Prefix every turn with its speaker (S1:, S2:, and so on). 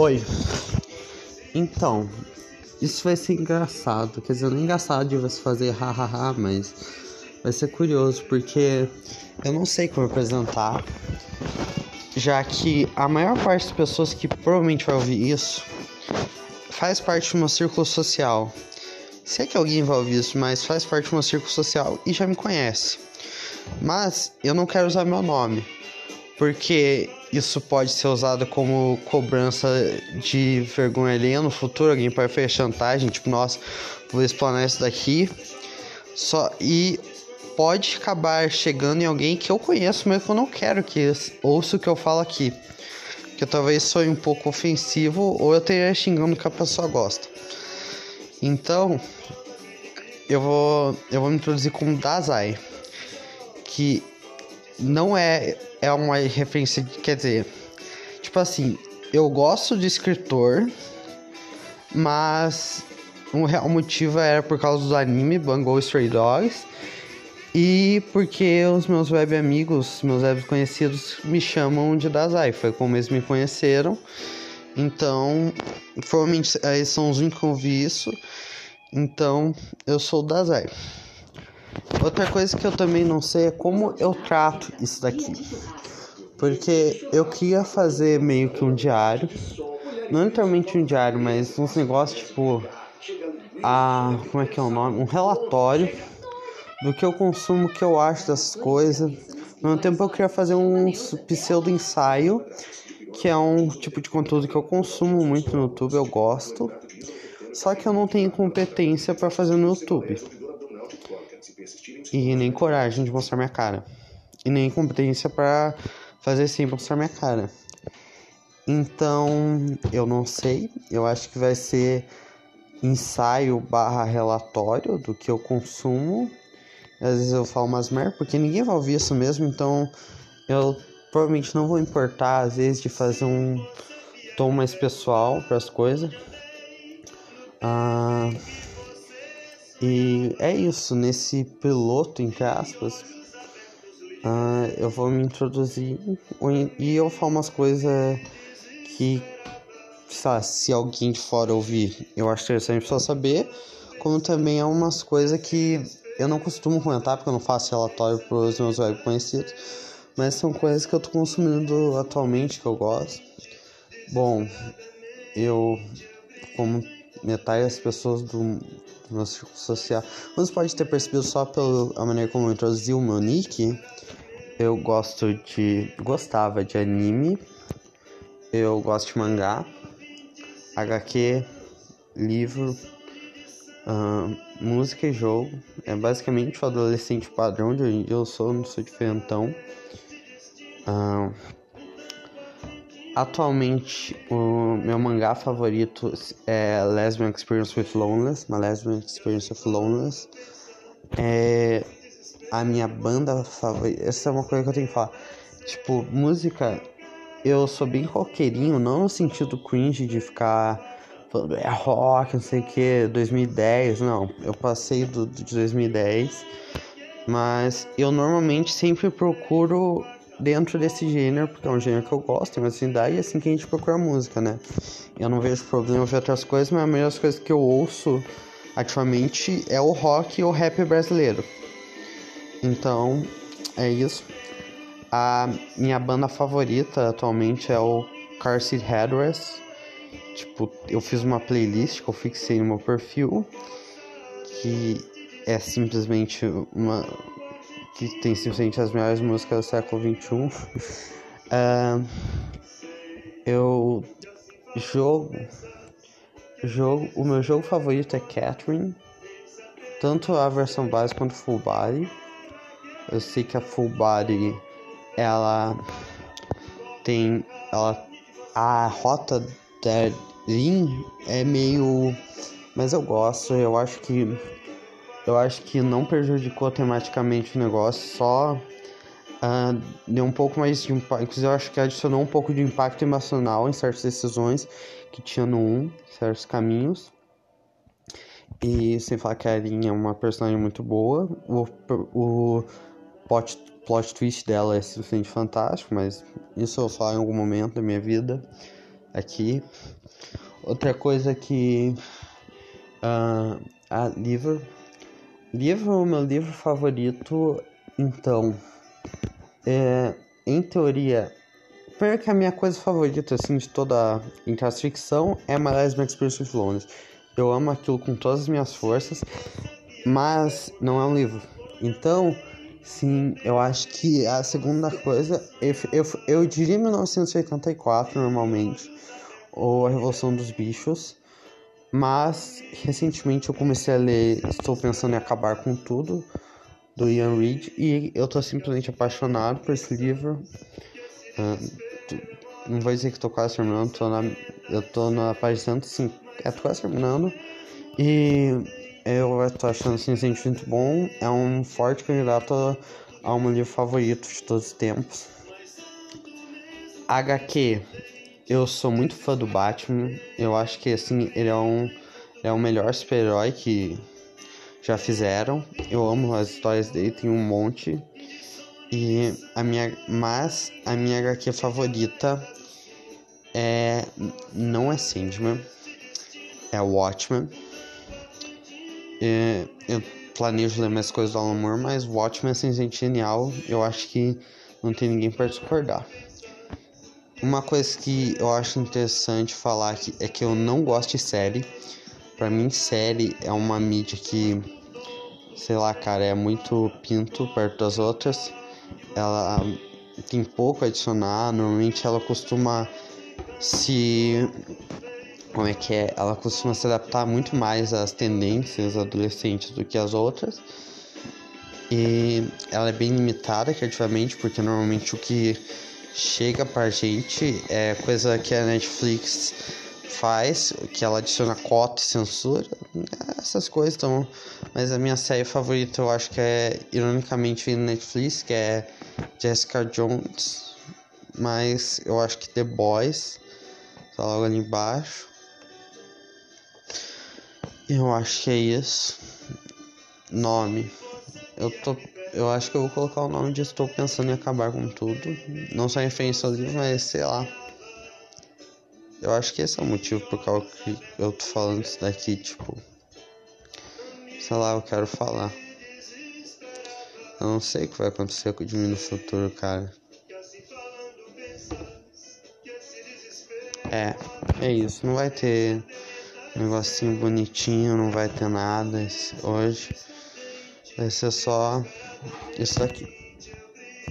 S1: Oi. Então, isso vai ser engraçado. Quer dizer, não é engraçado de você fazer hahaha, mas vai ser curioso porque eu não sei como apresentar. Já que a maior parte das pessoas que provavelmente vai ouvir isso faz parte do meu círculo social. Sei que alguém vai ouvir isso, mas faz parte do meu círculo social e já me conhece. Mas eu não quero usar meu nome, porque isso pode ser usado como cobrança de vergonha ali no futuro. Alguém pode fazer chantagem, tipo, nossa, vou explanar isso daqui. Só e pode acabar chegando em alguém que eu conheço, mas que eu não quero que ouça o que eu falo aqui. Que talvez soe um pouco ofensivo ou eu esteja xingando que a pessoa gosta. Então, eu vou, eu vou me introduzir como Dazai, que não é é uma referência, quer dizer, tipo assim, eu gosto de escritor, mas o real motivo era por causa do anime Bungo Stray Dogs e porque os meus web amigos, meus web conhecidos me chamam de Dazai, foi como eles me conheceram. Então, provavelmente eles são os únicos que ouvi isso. Então, eu sou o Dazai. Outra coisa que eu também não sei é como eu trato isso daqui. Porque eu queria fazer meio que um diário. Não literalmente um diário, mas uns negócios tipo. A. Como é que é o nome? Um relatório do que eu consumo, que eu acho das coisas. No mesmo tempo eu queria fazer um pseudo ensaio, que é um tipo de conteúdo que eu consumo muito no YouTube, eu gosto. Só que eu não tenho competência para fazer no YouTube. E nem coragem de mostrar minha cara. E nem competência para fazer sem mostrar minha cara. Então, eu não sei. Eu acho que vai ser ensaio barra relatório do que eu consumo. Às vezes eu falo umas merda, porque ninguém vai ouvir isso mesmo, então eu provavelmente não vou importar, às vezes, de fazer um tom mais pessoal para as coisas. Ah, e é isso, nesse piloto, entre aspas, uh, eu vou me introduzir e eu falo umas coisas que, sabe, se alguém de fora ouvir, eu acho interessante só saber, como também é umas coisas que eu não costumo comentar, porque eu não faço relatório para os meus web conhecidos, mas são coisas que eu tô consumindo atualmente, que eu gosto. Bom, eu, como metade das pessoas do no círculo social. Você pode ter percebido só pela maneira como eu introduzi o meu nick. Eu gosto de. gostava de anime. Eu gosto de mangá, HQ, livro, uh, música e jogo. É basicamente o adolescente padrão de hoje eu sou, não sou diferentão. Uh, Atualmente, o meu mangá favorito é Lesbian Experience with Loneliness, uma Lesbian Experience with Loneliness. É a minha banda favorita. Essa é uma coisa que eu tenho que falar. Tipo, música, eu sou bem roqueirinho, não no sentido cringe de ficar falando é rock, não sei o que, 2010, não. Eu passei do, de 2010, mas eu normalmente sempre procuro dentro desse gênero, porque é um gênero que eu gosto, uma afinidade, e é assim que a gente procura música, né? Eu não vejo problema ver outras coisas, mas a maioria das coisas que eu ouço ativamente é o rock ou o rap brasileiro. Então, é isso. A minha banda favorita atualmente é o Car Seat Headrest. Tipo, eu fiz uma playlist que eu fixei no meu perfil, que é simplesmente uma que tem simplesmente as melhores músicas do século XXI. uh, eu jogo, jogo. O meu jogo favorito é Catherine. Tanto a versão básica quanto full body. Eu sei que a full body ela tem. Ela. A rota da Lin é meio. Mas eu gosto, eu acho que eu acho que não prejudicou tematicamente o negócio, só uh, deu um pouco mais de impacto. Inclusive, eu acho que adicionou um pouco de impacto emocional em certas decisões que tinha no 1, certos caminhos. E sem falar que a Erin é uma personagem muito boa. O, o plot, plot twist dela é simplesmente fantástico, mas isso eu vou falar em algum momento da minha vida. aqui. Outra coisa que. Uh, a livro. Livro, meu livro favorito, então. É, em teoria, primeiro que a minha coisa favorita, assim, de toda as ficção é Lesbian Experience with Loneliness. Eu amo aquilo com todas as minhas forças, mas não é um livro. Então, sim, eu acho que a segunda coisa, eu, eu, eu diria 1984 normalmente, ou A Revolução dos Bichos, mas recentemente eu comecei a ler Estou Pensando em Acabar com Tudo, do Ian Reid, e eu tô simplesmente apaixonado por esse livro. Uh, não vou dizer que tô quase terminando, tô na, eu tô na página 105, é, tô quase terminando, e eu tô achando assim, muito bom, é um forte candidato a um livro favorito de todos os tempos. HQ eu sou muito fã do Batman. Eu acho que assim, ele é um é o melhor super-herói que já fizeram. Eu amo as histórias dele, tem um monte. E a minha mas a minha HQ favorita é não é Sandman, é Watchmen. E, eu planejo ler mais coisas do Alan Moore, mas Watchmen é simplesmente genial. Eu acho que não tem ninguém para discordar. Uma coisa que eu acho interessante falar aqui é que eu não gosto de série. Para mim, série é uma mídia que, sei lá, cara, é muito pinto perto das outras. Ela tem pouco a adicionar. Normalmente, ela costuma se. Como é que é? Ela costuma se adaptar muito mais às tendências adolescentes do que as outras. E ela é bem limitada criativamente, porque normalmente o que chega pra gente é coisa que a Netflix faz, que ela adiciona cota e censura, essas coisas estão. Mas a minha série favorita eu acho que é ironicamente Netflix, que é Jessica Jones. Mas eu acho que The Boys tá logo ali embaixo. Eu acho que é isso. Nome. Eu tô eu acho que eu vou colocar o nome de Estou Pensando em Acabar com Tudo. Não só em referência livro, mas sei lá. Eu acho que esse é o motivo por causa que eu tô falando isso daqui, tipo. Sei lá, eu quero falar. Eu não sei o que vai acontecer com mim no futuro, cara. É, é isso. Não vai ter um negocinho bonitinho, não vai ter nada hoje. Vai ser só isso aqui.